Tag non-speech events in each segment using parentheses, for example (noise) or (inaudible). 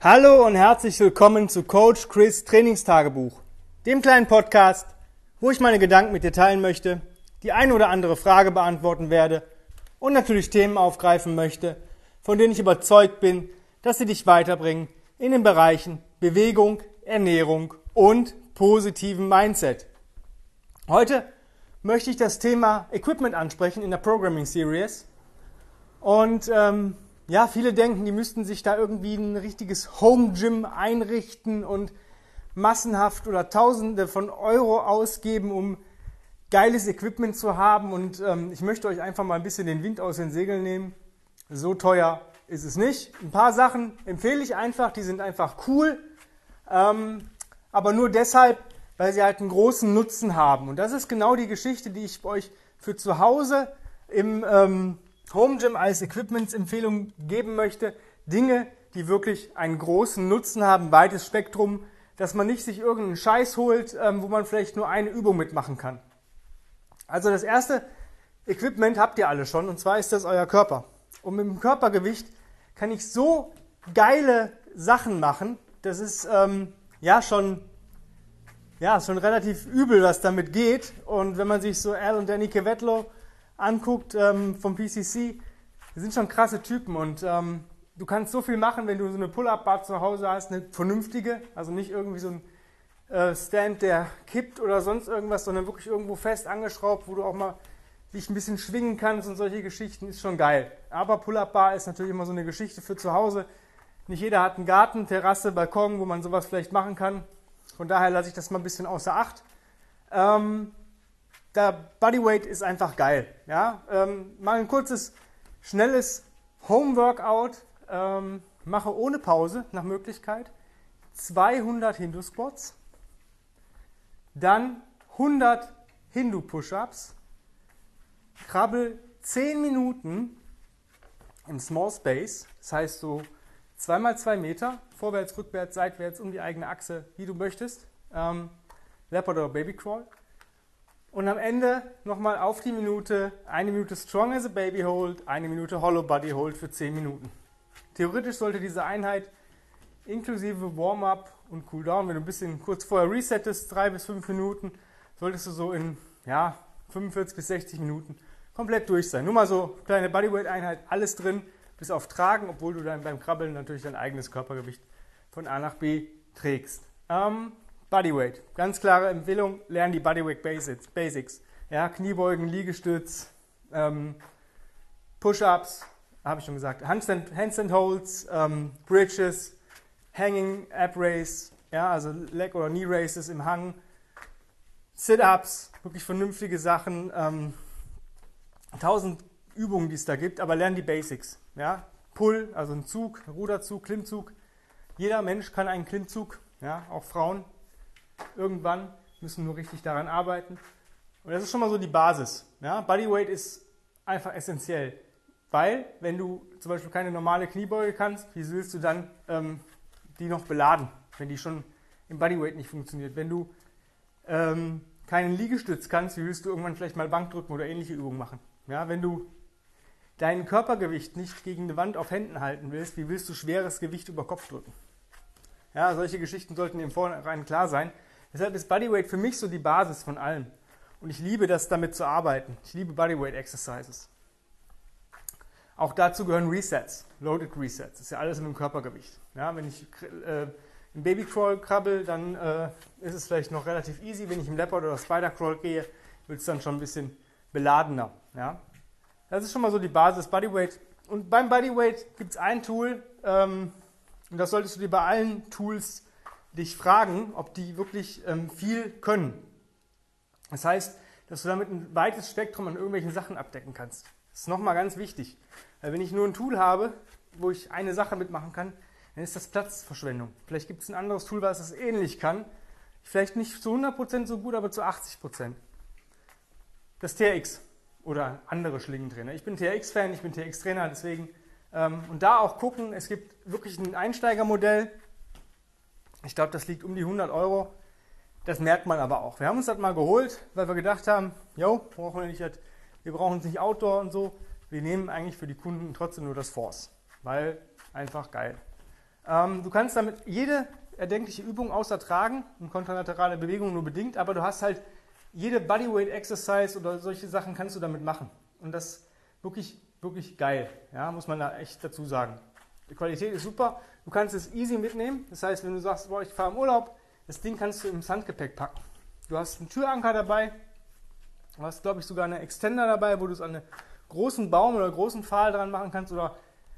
Hallo und herzlich willkommen zu Coach Chris Trainingstagebuch, dem kleinen Podcast, wo ich meine Gedanken mit dir teilen möchte, die eine oder andere Frage beantworten werde und natürlich Themen aufgreifen möchte, von denen ich überzeugt bin, dass sie dich weiterbringen in den Bereichen Bewegung, Ernährung und positiven Mindset. Heute möchte ich das Thema Equipment ansprechen in der Programming Series. Und ähm, ja, viele denken, die müssten sich da irgendwie ein richtiges Home Gym einrichten und massenhaft oder Tausende von Euro ausgeben, um geiles Equipment zu haben. Und ähm, ich möchte euch einfach mal ein bisschen den Wind aus den Segeln nehmen. So teuer ist es nicht. Ein paar Sachen empfehle ich einfach, die sind einfach cool. Ähm, aber nur deshalb, weil sie halt einen großen Nutzen haben. Und das ist genau die Geschichte, die ich euch für zu Hause im ähm, Home Gym als Equipmentsempfehlung geben möchte. Dinge, die wirklich einen großen Nutzen haben, weites Spektrum, dass man nicht sich irgendeinen Scheiß holt, ähm, wo man vielleicht nur eine Übung mitmachen kann. Also das erste Equipment habt ihr alle schon, und zwar ist das euer Körper. Und mit dem Körpergewicht kann ich so geile Sachen machen. Das ist ähm, ja schon ja, schon relativ übel, was damit geht. Und wenn man sich so Al und Danny Kevetlo anguckt ähm, vom PCC, die sind schon krasse Typen und ähm, du kannst so viel machen, wenn du so eine Pull-Up-Bar zu Hause hast, eine vernünftige, also nicht irgendwie so ein äh, Stand, der kippt oder sonst irgendwas, sondern wirklich irgendwo fest angeschraubt, wo du auch mal dich ein bisschen schwingen kannst und solche Geschichten, ist schon geil. Aber Pull-Up-Bar ist natürlich immer so eine Geschichte für zu Hause. Nicht jeder hat einen Garten, Terrasse, Balkon, wo man sowas vielleicht machen kann. Von daher lasse ich das mal ein bisschen außer Acht. Ähm, der Bodyweight ist einfach geil. Ja? Ähm, mal ein kurzes, schnelles Home-Workout. Ähm, mache ohne Pause nach Möglichkeit 200 Hindu-Squats, dann 100 Hindu-Push-Ups, krabbel 10 Minuten im Small Space, das heißt so 2 mal 2 Meter, vorwärts, rückwärts, seitwärts, um die eigene Achse, wie du möchtest. Ähm, Leopard oder Baby Crawl. Und am Ende nochmal auf die Minute, eine Minute Strong as a Baby Hold, eine Minute Hollow Body Hold für 10 Minuten. Theoretisch sollte diese Einheit inklusive Warm-up und Cooldown, wenn du ein bisschen kurz vorher resettest, 3 bis 5 Minuten, solltest du so in ja, 45 bis 60 Minuten komplett durch sein. Nur mal so kleine Bodyweight-Einheit, alles drin bis auf Tragen, obwohl du dann beim Krabbeln natürlich dein eigenes Körpergewicht von A nach B trägst. Ähm, Bodyweight, ganz klare Empfehlung, lernen die Bodyweight Basics. Basics. Ja, Kniebeugen, Liegestütz, ähm, Push-Ups, habe ich schon gesagt, Handstand, Handstand Holds, ähm, Bridges, Hanging Ab Race, ja, also Leg- oder Knee Races im Hang, Sit-Ups, wirklich vernünftige Sachen, ähm, tausend Übungen, die es da gibt, aber lernen die Basics. Ja? Pull, also ein Zug, Ruderzug, Klimmzug. Jeder Mensch kann einen Klimmzug, ja? auch Frauen. Irgendwann müssen nur richtig daran arbeiten. Und das ist schon mal so die Basis. Ja? Bodyweight ist einfach essentiell. Weil, wenn du zum Beispiel keine normale Kniebeuge kannst, wie willst du dann ähm, die noch beladen, wenn die schon im Bodyweight nicht funktioniert? Wenn du ähm, keinen Liegestütz kannst, wie willst du irgendwann vielleicht mal Bankdrücken oder ähnliche Übungen machen? Ja, wenn du dein Körpergewicht nicht gegen eine Wand auf Händen halten willst, wie willst du schweres Gewicht über Kopf drücken? Ja, solche Geschichten sollten im Vornherein klar sein. Deshalb ist Bodyweight für mich so die Basis von allem. Und ich liebe das, damit zu arbeiten. Ich liebe Bodyweight Exercises. Auch dazu gehören Resets, Loaded Resets. Das ist ja alles mit dem Körpergewicht. Ja, wenn ich äh, im Babycrawl krabbel, dann äh, ist es vielleicht noch relativ easy. Wenn ich im Leopard oder Spider Crawl gehe, wird es dann schon ein bisschen beladener. Ja? Das ist schon mal so die Basis Bodyweight. Und beim Bodyweight gibt es ein Tool, ähm, und das solltest du dir bei allen Tools dich fragen, ob die wirklich ähm, viel können. Das heißt, dass du damit ein weites Spektrum an irgendwelchen Sachen abdecken kannst. Das ist nochmal ganz wichtig. Weil wenn ich nur ein Tool habe, wo ich eine Sache mitmachen kann, dann ist das Platzverschwendung. Vielleicht gibt es ein anderes Tool, was das ähnlich kann. Vielleicht nicht zu 100% so gut, aber zu 80%. Das TRX oder andere Schlingentrainer. Ich bin TRX-Fan, ich bin TRX-Trainer, deswegen ähm, und da auch gucken, es gibt wirklich ein Einsteigermodell. Ich glaube, das liegt um die 100 Euro. Das merkt man aber auch. Wir haben uns das mal geholt, weil wir gedacht haben, jo, brauchen wir nicht, wir brauchen es nicht Outdoor und so. Wir nehmen eigentlich für die Kunden trotzdem nur das Force, weil einfach geil. Ähm, du kannst damit jede erdenkliche Übung außer Tragen und kontralaterale Bewegungen nur bedingt, aber du hast halt jede Bodyweight Exercise oder solche Sachen kannst du damit machen. Und das ist wirklich, wirklich geil, ja, muss man da echt dazu sagen. Die Qualität ist super, du kannst es easy mitnehmen. Das heißt, wenn du sagst, boah, ich fahre im Urlaub, das Ding kannst du im Handgepäck packen. Du hast einen Türanker dabei, du hast, glaube ich, sogar eine Extender dabei, wo du es an einen großen Baum oder großen Pfahl dran machen kannst oder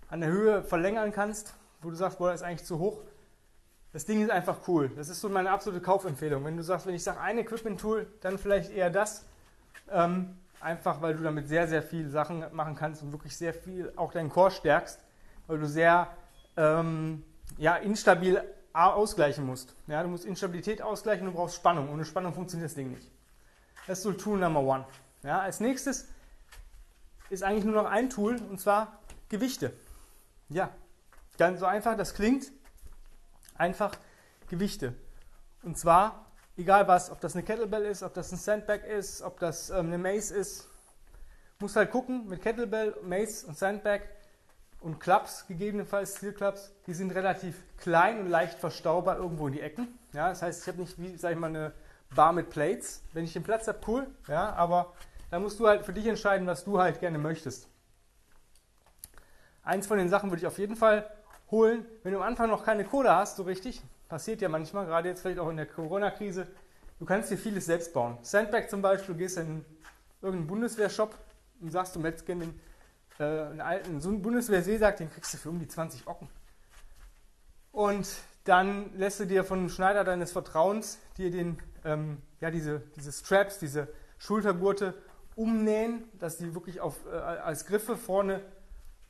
an der Höhe verlängern kannst, wo du sagst, boah, das ist eigentlich zu hoch. Das Ding ist einfach cool. Das ist so meine absolute Kaufempfehlung. Wenn du sagst, wenn ich sage ein Equipment-Tool, dann vielleicht eher das. Ähm, einfach weil du damit sehr, sehr viele Sachen machen kannst und wirklich sehr viel auch deinen Core stärkst, weil du sehr ähm, ja, instabil ausgleichen musst. Ja, du musst Instabilität ausgleichen du brauchst Spannung. Ohne Spannung funktioniert das Ding nicht. Das ist so Tool Number One. Ja, als nächstes ist eigentlich nur noch ein Tool und zwar Gewichte. Ja, ganz so einfach, das klingt einfach Gewichte. Und zwar, egal was, ob das eine Kettlebell ist, ob das ein Sandbag ist, ob das ähm, eine Mace ist, muss halt gucken, mit Kettlebell, Mace und Sandbag und Clubs, gegebenenfalls Clubs, die sind relativ klein und leicht verstaubar irgendwo in die Ecken. Ja, das heißt, ich habe nicht wie, sag ich mal, eine Bar mit Plates. Wenn ich den Platz habe, cool, ja, aber da musst du halt für dich entscheiden, was du halt gerne möchtest. Eins von den Sachen würde ich auf jeden Fall holen, wenn du am Anfang noch keine Kohle hast, so richtig, passiert ja manchmal, gerade jetzt vielleicht auch in der Corona-Krise, du kannst dir vieles selbst bauen. Sandbag zum Beispiel, du gehst in irgendeinen Bundeswehrshop und sagst, du möchtest gerne den, äh, einen alten, so einen Bundeswehr-Seesack, den kriegst du für um die 20 Ocken. Und dann lässt du dir von einem Schneider deines Vertrauens dir den, ähm, ja, diese, diese Straps, diese Schultergurte umnähen, dass die wirklich auf, äh, als Griffe vorne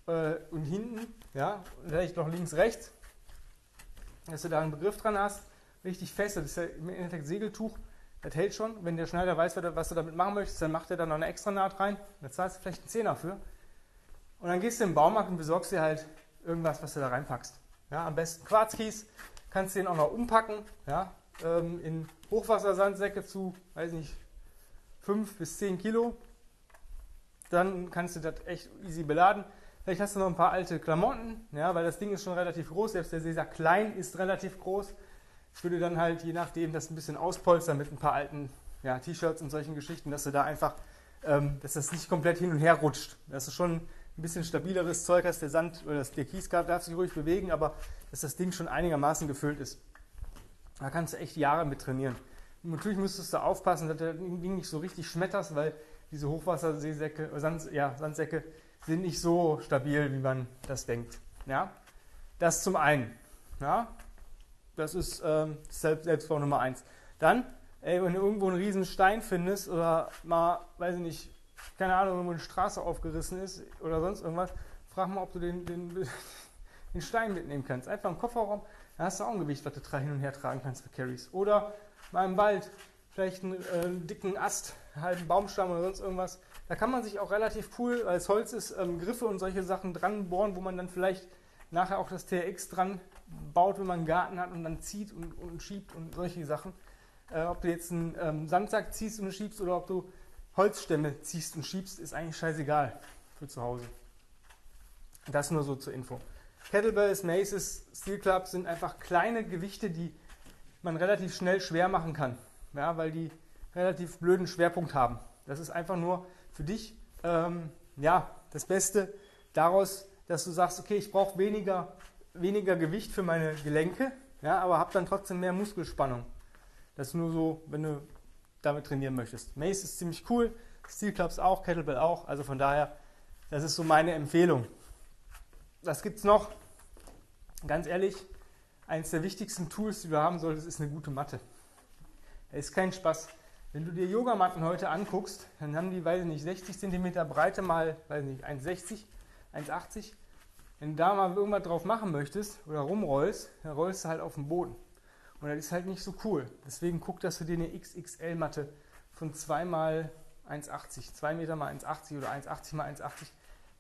äh, und hinten, ja, vielleicht noch links, rechts, dass du da einen Begriff dran hast, richtig fest, das ist ja im Endeffekt Segeltuch, das hält schon. Wenn der Schneider weiß, was du damit machen möchtest, dann macht er da noch eine extra Naht rein, da zahlst du vielleicht einen Zehner für. Und dann gehst du im Baumarkt und besorgst dir halt irgendwas, was du da reinpackst. Ja, am besten Quarzkies, kannst du den auch noch umpacken, ja, ähm, in Hochwassersandsäcke zu, weiß nicht, 5 bis 10 Kilo. Dann kannst du das echt easy beladen. Vielleicht hast du noch ein paar alte Klamotten, ja, weil das Ding ist schon relativ groß. Selbst der Caesar klein ist relativ groß. Ich würde dann halt, je nachdem, das ein bisschen auspolstern mit ein paar alten ja, T-Shirts und solchen Geschichten, dass du da einfach, ähm, dass das nicht komplett hin und her rutscht. Das ist schon ein bisschen stabileres Zeug als der Sand oder der Kiesgrab darf sich ruhig bewegen, aber dass das Ding schon einigermaßen gefüllt ist. Da kannst du echt Jahre mit trainieren. Und natürlich müsstest du aufpassen, dass du das Ding nicht so richtig schmetterst, weil diese Hochwasserseesäcke, Sand, ja, Sandsäcke, sind nicht so stabil, wie man das denkt. Ja? Das zum einen. Ja? Das ist ähm, Selbstbau Nummer eins. Dann, ey, wenn du irgendwo einen riesen Stein findest oder mal, weiß ich nicht, keine Ahnung, irgendwo eine Straße aufgerissen ist oder sonst irgendwas, frag mal, ob du den, den, (laughs) den Stein mitnehmen kannst. Einfach im Kofferraum, da hast du auch ein Gewicht, was du hin und her tragen kannst für Carries. Oder mal im Wald, vielleicht einen, äh, dicken Ast, einen halben Baumstamm oder sonst irgendwas da kann man sich auch relativ cool, weil es Holz ist, ähm, Griffe und solche Sachen dran bohren, wo man dann vielleicht nachher auch das TRX dran baut, wenn man einen Garten hat und dann zieht und, und schiebt und solche Sachen. Äh, ob du jetzt einen ähm, Sandsack ziehst und schiebst oder ob du Holzstämme ziehst und schiebst, ist eigentlich scheißegal für zu Hause. Das nur so zur Info. Kettlebells, Maces, Steel Clubs sind einfach kleine Gewichte, die man relativ schnell schwer machen kann, ja, weil die relativ blöden Schwerpunkt haben. Das ist einfach nur für dich ähm, ja, das Beste daraus, dass du sagst, okay, ich brauche weniger, weniger Gewicht für meine Gelenke, ja, aber habe dann trotzdem mehr Muskelspannung. Das ist nur so, wenn du damit trainieren möchtest. Mace ist ziemlich cool, Steel Clubs auch, Kettlebell auch, also von daher, das ist so meine Empfehlung. Was gibt es noch? Ganz ehrlich, eines der wichtigsten Tools, die du haben solltest, ist eine gute Matte. Es ist kein Spaß. Wenn du dir Yogamatten heute anguckst, dann haben die, weiß ich nicht, 60 cm Breite mal, weiß nicht, 1,60, 1,80. Wenn du da mal irgendwas drauf machen möchtest oder rumrollst, dann rollst du halt auf den Boden. Und das ist halt nicht so cool. Deswegen guck, dass du dir eine XXL-Matte von 2 mal 1,80, 2 Meter mal 1,80 oder 1,80 mal 1,80.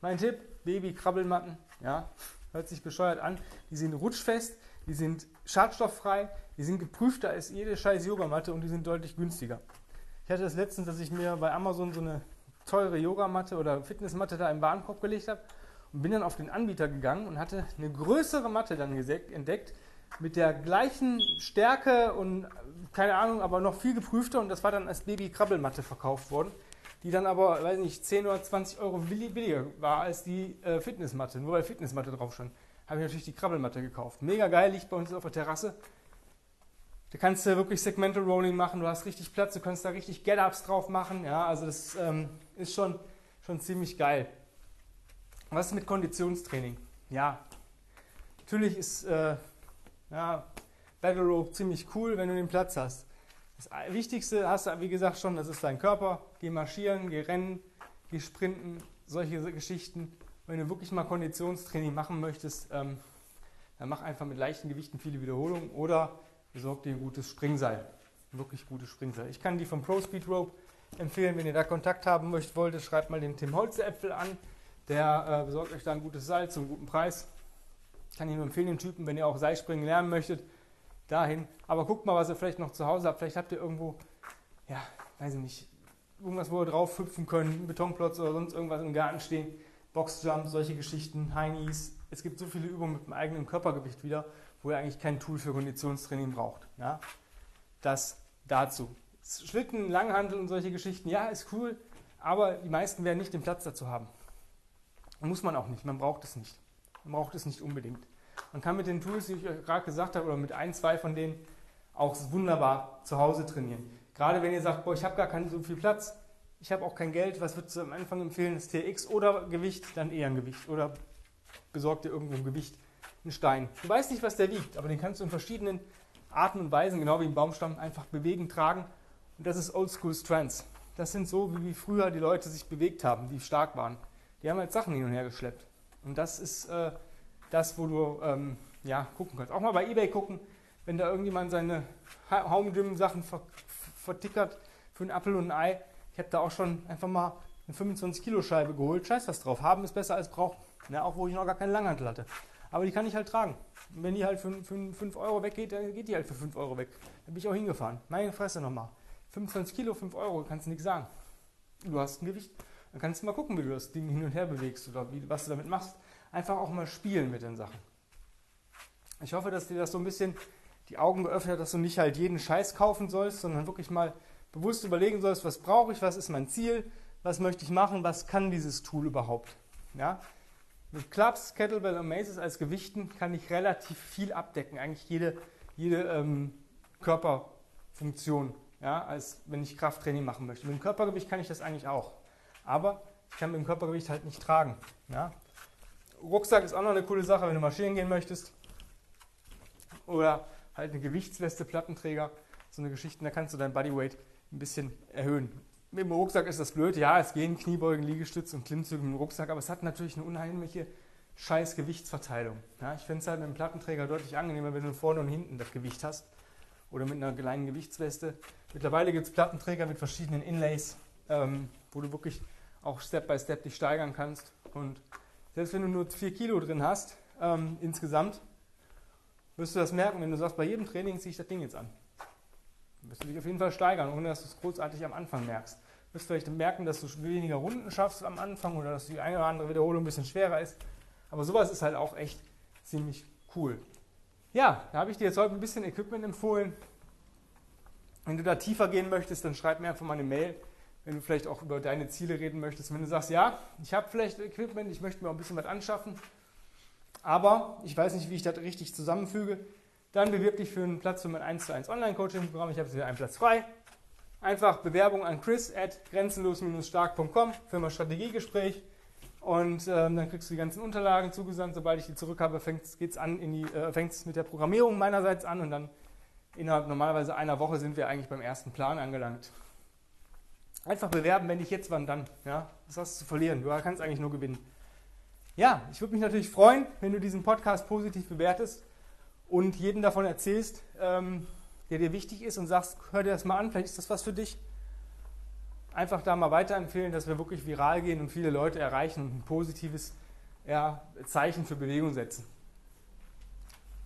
Mein Tipp, Baby-Krabbelmatten, ja, hört sich bescheuert an. Die sind rutschfest, die sind schadstofffrei, die sind geprüfter als jede scheiß Yogamatte und die sind deutlich günstiger. Ich hatte das letztens, dass ich mir bei Amazon so eine teure Yogamatte oder Fitnessmatte da im Warenkorb gelegt habe und bin dann auf den Anbieter gegangen und hatte eine größere Matte dann entdeckt, mit der gleichen Stärke und keine Ahnung, aber noch viel geprüfter und das war dann als Baby-Krabbelmatte verkauft worden, die dann aber, weiß nicht, 10 oder 20 Euro billiger war als die äh, Fitnessmatte, nur weil Fitnessmatte drauf stand. Habe ich natürlich die Krabbelmatte gekauft. Mega geil, liegt bei uns auf der Terrasse. Da kannst du wirklich Segmental Rolling machen, du hast richtig Platz, du kannst da richtig Get-Ups drauf machen. Ja, also das ähm, ist schon, schon ziemlich geil. Was ist mit Konditionstraining? Ja, natürlich ist äh, ja, Battle Rope ziemlich cool, wenn du den Platz hast. Das Wichtigste hast du, wie gesagt, schon, das ist dein Körper. Geh marschieren, geh rennen, geh sprinten, solche Geschichten. Wenn du wirklich mal Konditionstraining machen möchtest, ähm, dann mach einfach mit leichten Gewichten viele Wiederholungen oder besorg dir ein gutes Springseil. Ein wirklich gutes Springseil. Ich kann die vom Pro Speed Rope empfehlen. Wenn ihr da Kontakt haben möchtet, wollt, schreibt mal den Tim Holzeäpfel an. Der äh, besorgt euch da ein gutes Seil zum guten Preis. Kann ich nur empfehlen, den Typen, wenn ihr auch Seilspringen lernen möchtet, dahin. Aber guckt mal, was ihr vielleicht noch zu Hause habt. Vielleicht habt ihr irgendwo, ja, weiß ich nicht, irgendwas, wo ihr drauf hüpfen könnt, einen Betonplotz oder sonst irgendwas im Garten stehen. Boxjump, solche Geschichten, Heinis. Es gibt so viele Übungen mit dem eigenen Körpergewicht wieder, wo ihr eigentlich kein Tool für Konditionstraining braucht. Ja? Das dazu. Schlitten, Langhandel und solche Geschichten, ja, ist cool, aber die meisten werden nicht den Platz dazu haben. Muss man auch nicht, man braucht es nicht. Man braucht es nicht unbedingt. Man kann mit den Tools, die ich euch gerade gesagt habe, oder mit ein, zwei von denen auch wunderbar zu Hause trainieren. Gerade wenn ihr sagt, boah, ich habe gar keinen so viel Platz, ich habe auch kein Geld, was würdest du am Anfang empfehlen? Das TX oder Gewicht? Dann eher ein Gewicht. Oder besorgt dir irgendwo ein Gewicht, einen Stein. Du weißt nicht, was der wiegt, aber den kannst du in verschiedenen Arten und Weisen, genau wie im Baumstamm, einfach bewegen, tragen. Und das ist Oldschool Strands. Das sind so, wie früher die Leute sich bewegt haben, die stark waren. Die haben halt Sachen hin und her geschleppt. Und das ist äh, das, wo du ähm, ja, gucken kannst. Auch mal bei Ebay gucken, wenn da irgendjemand seine Home Gym Sachen ver vertickert für einen Apfel und ein Ei. Ich habe da auch schon einfach mal eine 25 Kilo Scheibe geholt. Scheiß was drauf. Haben ist besser als brauchen. Ja, auch wo ich noch gar keinen Langhantel hatte. Aber die kann ich halt tragen. Und wenn die halt für 5 Euro weggeht, dann geht die halt für 5 Euro weg. Da bin ich auch hingefahren. Meine Fresse nochmal. 25 Kilo, 5 Euro, kannst du nichts sagen. Du hast ein Gewicht. Dann kannst du mal gucken, wie du das Ding hin und her bewegst oder wie, was du damit machst. Einfach auch mal spielen mit den Sachen. Ich hoffe, dass dir das so ein bisschen die Augen geöffnet hat, dass du nicht halt jeden Scheiß kaufen sollst, sondern wirklich mal bewusst überlegen sollst, was brauche ich, was ist mein Ziel, was möchte ich machen, was kann dieses Tool überhaupt. Ja? Mit Clubs, Kettlebell und Maces als Gewichten kann ich relativ viel abdecken, eigentlich jede, jede ähm, Körperfunktion, ja, als wenn ich Krafttraining machen möchte. Mit dem Körpergewicht kann ich das eigentlich auch aber ich kann mit dem Körpergewicht halt nicht tragen. Ja? Rucksack ist auch noch eine coole Sache, wenn du marschieren gehen möchtest. Oder halt eine Gewichtsweste, Plattenträger, so eine Geschichte, da kannst du dein Bodyweight ein bisschen erhöhen. Mit dem Rucksack ist das blöd, ja, es gehen Kniebeugen, Liegestütz und Klimmzüge mit dem Rucksack, aber es hat natürlich eine unheimliche scheiß Gewichtsverteilung. Ja, ich finde es halt mit dem Plattenträger deutlich angenehmer, wenn du vorne und hinten das Gewicht hast. Oder mit einer kleinen Gewichtsweste. Mittlerweile gibt es Plattenträger mit verschiedenen Inlays, ähm, wo du wirklich auch Step by Step dich steigern kannst. Und selbst wenn du nur 4 Kilo drin hast, ähm, insgesamt, wirst du das merken, wenn du sagst, bei jedem Training ziehe ich das Ding jetzt an. Dann wirst du dich auf jeden Fall steigern, ohne dass du es großartig am Anfang merkst. Du wirst vielleicht merken, dass du weniger Runden schaffst am Anfang oder dass die eine oder andere Wiederholung ein bisschen schwerer ist. Aber sowas ist halt auch echt ziemlich cool. Ja, da habe ich dir jetzt heute ein bisschen Equipment empfohlen. Wenn du da tiefer gehen möchtest, dann schreib mir einfach mal eine Mail wenn du vielleicht auch über deine Ziele reden möchtest, wenn du sagst, ja, ich habe vielleicht Equipment, ich möchte mir auch ein bisschen was anschaffen, aber ich weiß nicht, wie ich das richtig zusammenfüge, dann bewirb dich für einen Platz für mein 1 zu 1 Online-Coaching-Programm. Ich habe wieder einen Platz frei. Einfach Bewerbung an chris at grenzenlos-stark.com für mein Strategiegespräch. Und ähm, dann kriegst du die ganzen Unterlagen zugesandt. Sobald ich die zurück habe, fängt es äh, mit der Programmierung meinerseits an und dann innerhalb normalerweise einer Woche sind wir eigentlich beim ersten Plan angelangt. Einfach bewerben, wenn nicht jetzt, wann dann. Ja? Was hast du zu verlieren? Du kannst eigentlich nur gewinnen. Ja, ich würde mich natürlich freuen, wenn du diesen Podcast positiv bewertest und jedem davon erzählst, ähm, der dir wichtig ist und sagst, hör dir das mal an, vielleicht ist das was für dich. Einfach da mal weiterempfehlen, dass wir wirklich viral gehen und viele Leute erreichen und ein positives ja, Zeichen für Bewegung setzen.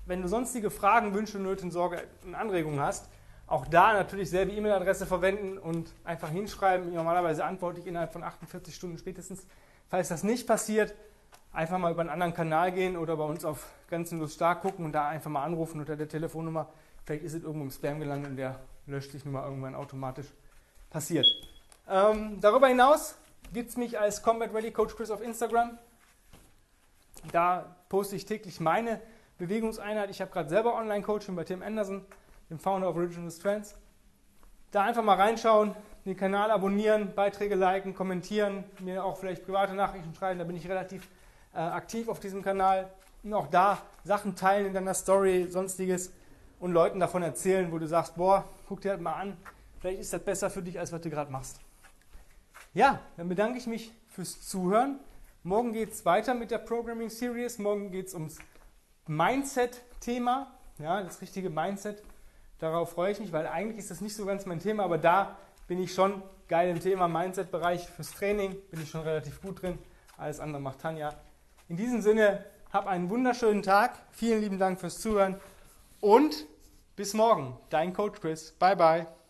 Wenn du sonstige Fragen, Wünsche, Nöte, Sorge und Anregungen hast, auch da natürlich selbe E-Mail-Adresse verwenden und einfach hinschreiben. Normalerweise antworte ich innerhalb von 48 Stunden spätestens. Falls das nicht passiert, einfach mal über einen anderen Kanal gehen oder bei uns auf Grenzenlos Stark gucken und da einfach mal anrufen unter der Telefonnummer. Vielleicht ist es irgendwo im Spam gelandet und der löscht sich nun mal irgendwann automatisch. Passiert. Ähm, darüber hinaus gibt es mich als Combat Ready Coach Chris auf Instagram. Da poste ich täglich meine Bewegungseinheit. Ich habe gerade selber Online-Coaching bei Tim Anderson, dem Founder of Original Strengths. Da einfach mal reinschauen, den Kanal abonnieren, Beiträge liken, kommentieren, mir auch vielleicht private Nachrichten schreiben. Da bin ich relativ äh, aktiv auf diesem Kanal. Und auch da Sachen teilen in deiner Story, sonstiges und Leuten davon erzählen, wo du sagst, boah, guck dir das mal an, vielleicht ist das besser für dich, als was du gerade machst. Ja, dann bedanke ich mich fürs Zuhören. Morgen geht es weiter mit der Programming Series. Morgen geht es ums Mindset-Thema, ja, das richtige Mindset. Darauf freue ich mich, weil eigentlich ist das nicht so ganz mein Thema, aber da bin ich schon geil im Thema Mindset-Bereich fürs Training, bin ich schon relativ gut drin. Alles andere macht Tanja. In diesem Sinne, hab einen wunderschönen Tag. Vielen lieben Dank fürs Zuhören und bis morgen. Dein Coach Chris. Bye bye.